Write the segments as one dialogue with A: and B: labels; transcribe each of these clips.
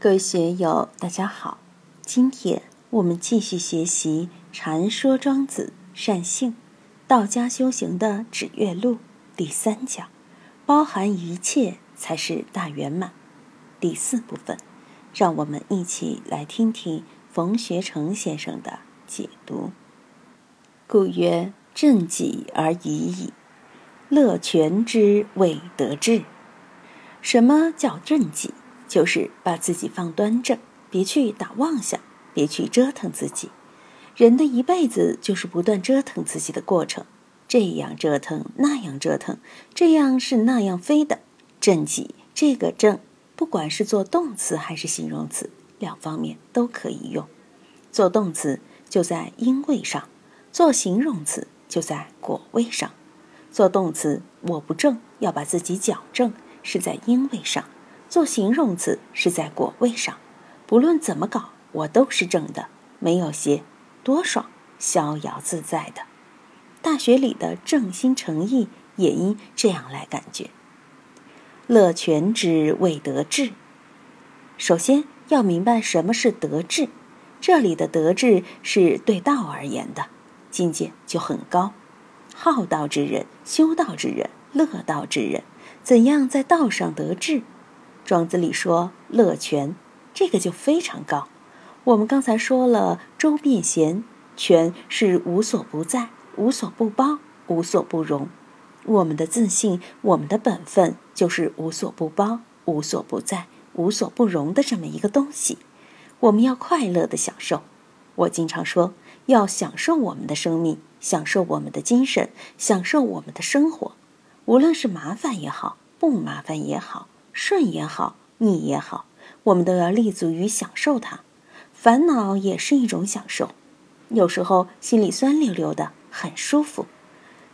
A: 各位学友，大家好。今天我们继续学习《禅说庄子善性》，道家修行的指月录第三讲，包含一切才是大圆满。第四部分，让我们一起来听听冯学成先生的解读。故曰：正己而已矣，乐全之谓得志。什么叫正己？就是把自己放端正，别去打妄想，别去折腾自己。人的一辈子就是不断折腾自己的过程，这样折腾，那样折腾，这样是那样非的。正己这个正，不管是做动词还是形容词，两方面都可以用。做动词就在因位上，做形容词就在果位上。做动词我不正，要把自己矫正，是在因位上。做形容词是在果位上，不论怎么搞，我都是正的，没有邪，多爽，逍遥自在的。大学里的正心诚意也应这样来感觉。乐全之谓得志。首先要明白什么是得志，这里的得志是对道而言的，境界就很高。好道之人、修道之人、乐道之人，怎样在道上得志？庄子里说乐全，这个就非常高。我们刚才说了周变贤，全是无所不在、无所不包、无所不容。我们的自信、我们的本分，就是无所不包、无所不在、无所不容的这么一个东西。我们要快乐的享受。我经常说，要享受我们的生命，享受我们的精神，享受我们的生活。无论是麻烦也好，不麻烦也好。顺也好，逆也好，我们都要立足于享受它。烦恼也是一种享受，有时候心里酸溜溜的，很舒服；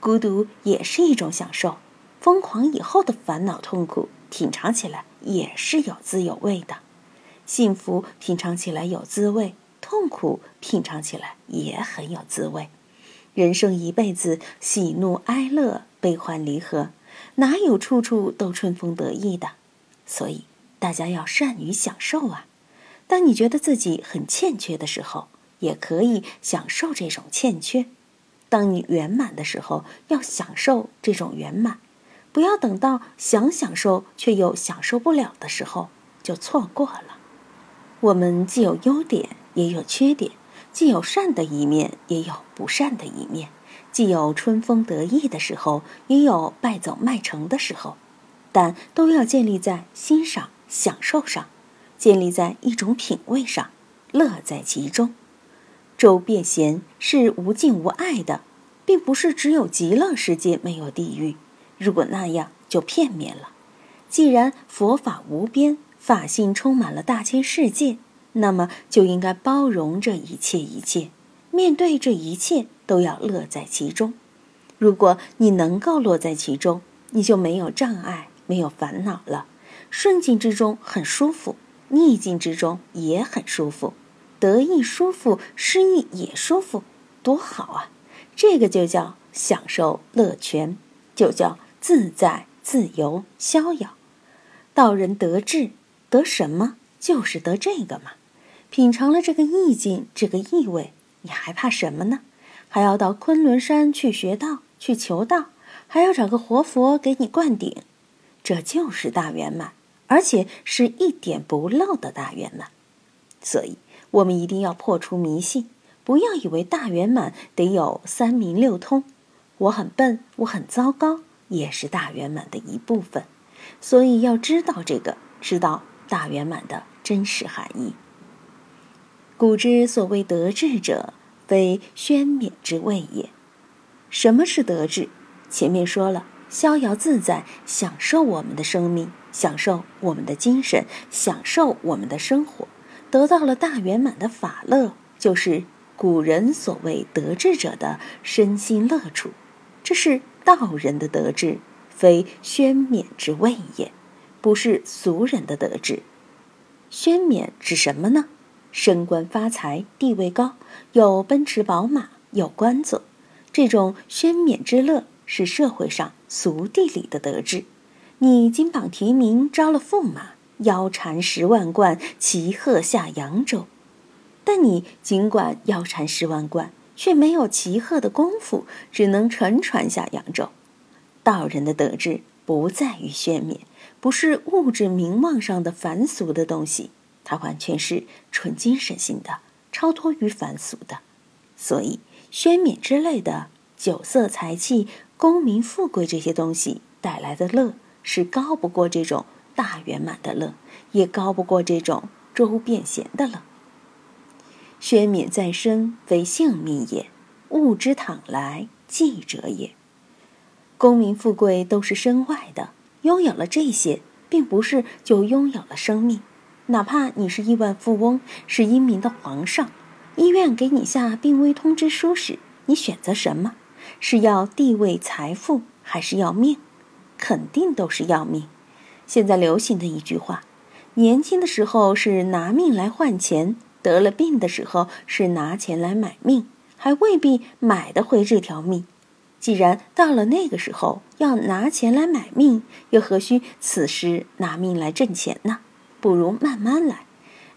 A: 孤独也是一种享受，疯狂以后的烦恼痛苦，品尝起来也是有滋有味的。幸福品尝起来有滋味，痛苦品尝起来也很有滋味。人生一辈子，喜怒哀乐，悲欢离合，哪有处处都春风得意的？所以，大家要善于享受啊！当你觉得自己很欠缺的时候，也可以享受这种欠缺；当你圆满的时候，要享受这种圆满。不要等到想享受却又享受不了的时候，就错过了。我们既有优点，也有缺点；既有善的一面，也有不善的一面；既有春风得意的时候，也有败走麦城的时候。但都要建立在欣赏、享受上，建立在一种品味上，乐在其中。周变贤是无尽无爱的，并不是只有极乐世界没有地狱。如果那样就片面了。既然佛法无边，法性充满了大千世界，那么就应该包容这一切一切，面对这一切都要乐在其中。如果你能够乐在其中，你就没有障碍。没有烦恼了，顺境之中很舒服，逆境之中也很舒服，得意舒服，失意也舒服，多好啊！这个就叫享受乐权，就叫自在自由逍遥。道人得志得什么？就是得这个嘛。品尝了这个意境，这个意味，你还怕什么呢？还要到昆仑山去学道，去求道，还要找个活佛给你灌顶。这就是大圆满，而且是一点不漏的大圆满。所以，我们一定要破除迷信，不要以为大圆满得有三明六通。我很笨，我很糟糕，也是大圆满的一部分。所以要知道这个，知道大圆满的真实含义。古之所谓得志者，非宣冕之谓也。什么是得志？前面说了。逍遥自在，享受我们的生命，享受我们的精神，享受我们的生活，得到了大圆满的法乐，就是古人所谓得志者的身心乐处。这是道人的得志，非宣冕之谓也，不是俗人的得志。宣冕指什么呢？升官发财，地位高，有奔驰宝马，有官做，这种宣冕之乐。是社会上俗地里的得志，你金榜题名，招了驸马，腰缠十万贯，骑鹤下扬州。但你尽管腰缠十万贯，却没有骑鹤的功夫，只能乘船下扬州。道人的德智不在于宣冕，不是物质名望上的凡俗的东西，它完全是纯精神性的，超脱于凡俗的。所以，宣冕之类的酒色财气、功名富贵这些东西带来的乐，是高不过这种大圆满的乐，也高不过这种周遍闲的乐。宣冕在身，非性命也；物之躺来，计者也。功名富贵都是身外的，拥有了这些，并不是就拥有了生命。哪怕你是亿万富翁，是英明的皇上。医院给你下病危通知书时，你选择什么？是要地位、财富，还是要命？肯定都是要命。现在流行的一句话：年轻的时候是拿命来换钱，得了病的时候是拿钱来买命，还未必买得回这条命。既然到了那个时候要拿钱来买命，又何须此时拿命来挣钱呢？不如慢慢来，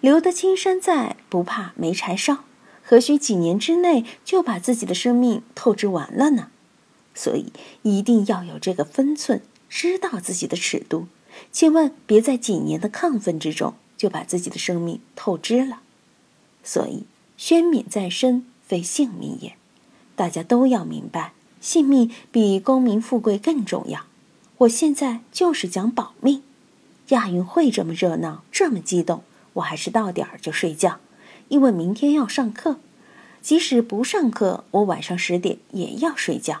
A: 留得青山在，不怕没柴烧。何须几年之内就把自己的生命透支完了呢？所以一定要有这个分寸，知道自己的尺度，千万别在几年的亢奋之中就把自己的生命透支了。所以宣冕在身，非性命也。大家都要明白，性命比功名富贵更重要。我现在就是讲保命。亚运会这么热闹，这么激动，我还是到点儿就睡觉。因为明天要上课，即使不上课，我晚上十点也要睡觉。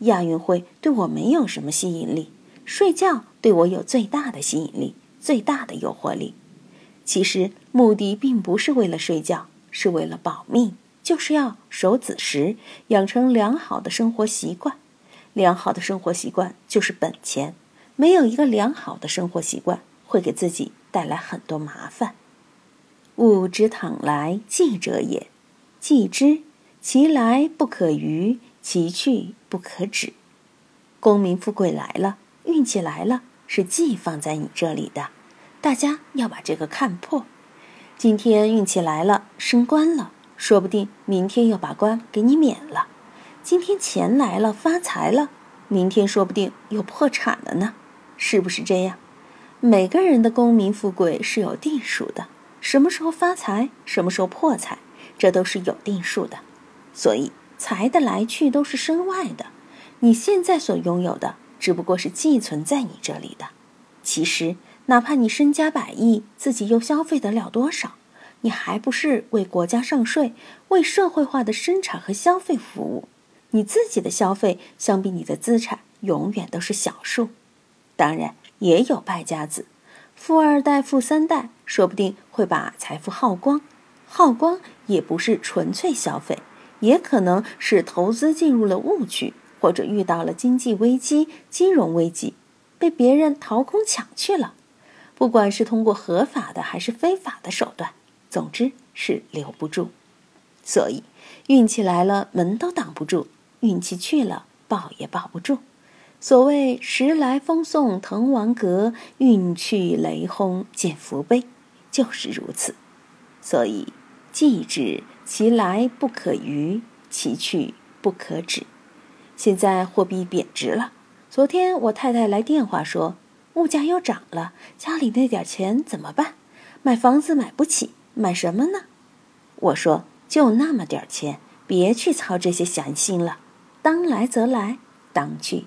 A: 亚运会对我没有什么吸引力，睡觉对我有最大的吸引力，最大的诱惑力。其实目的并不是为了睡觉，是为了保命，就是要守子时，养成良好的生活习惯。良好的生活习惯就是本钱，没有一个良好的生活习惯，会给自己带来很多麻烦。物之倘来，计者也。计之，其来不可逾，其去不可止。功名富贵来了，运气来了，是计放在你这里的。大家要把这个看破。今天运气来了，升官了，说不定明天又把官给你免了。今天钱来了，发财了，明天说不定又破产了呢。是不是这样？每个人的功名富贵是有定数的。什么时候发财，什么时候破财，这都是有定数的。所以财的来去都是身外的，你现在所拥有的只不过是寄存在你这里的。其实，哪怕你身家百亿，自己又消费得了多少？你还不是为国家上税，为社会化的生产和消费服务？你自己的消费相比你的资产，永远都是小数。当然，也有败家子。富二代、富三代，说不定会把财富耗光。耗光也不是纯粹消费，也可能是投资进入了误区，或者遇到了经济危机、金融危机，被别人掏空抢去了。不管是通过合法的还是非法的手段，总之是留不住。所以，运气来了门都挡不住，运气去了抱也抱不住。所谓时来风送滕王阁，运去雷轰见福碑，就是如此。所以，既指，其来不可逾，其去不可止。现在货币贬值了。昨天我太太来电话说，物价又涨了，家里那点钱怎么办？买房子买不起，买什么呢？我说，就那么点钱，别去操这些闲心了。当来则来，当去。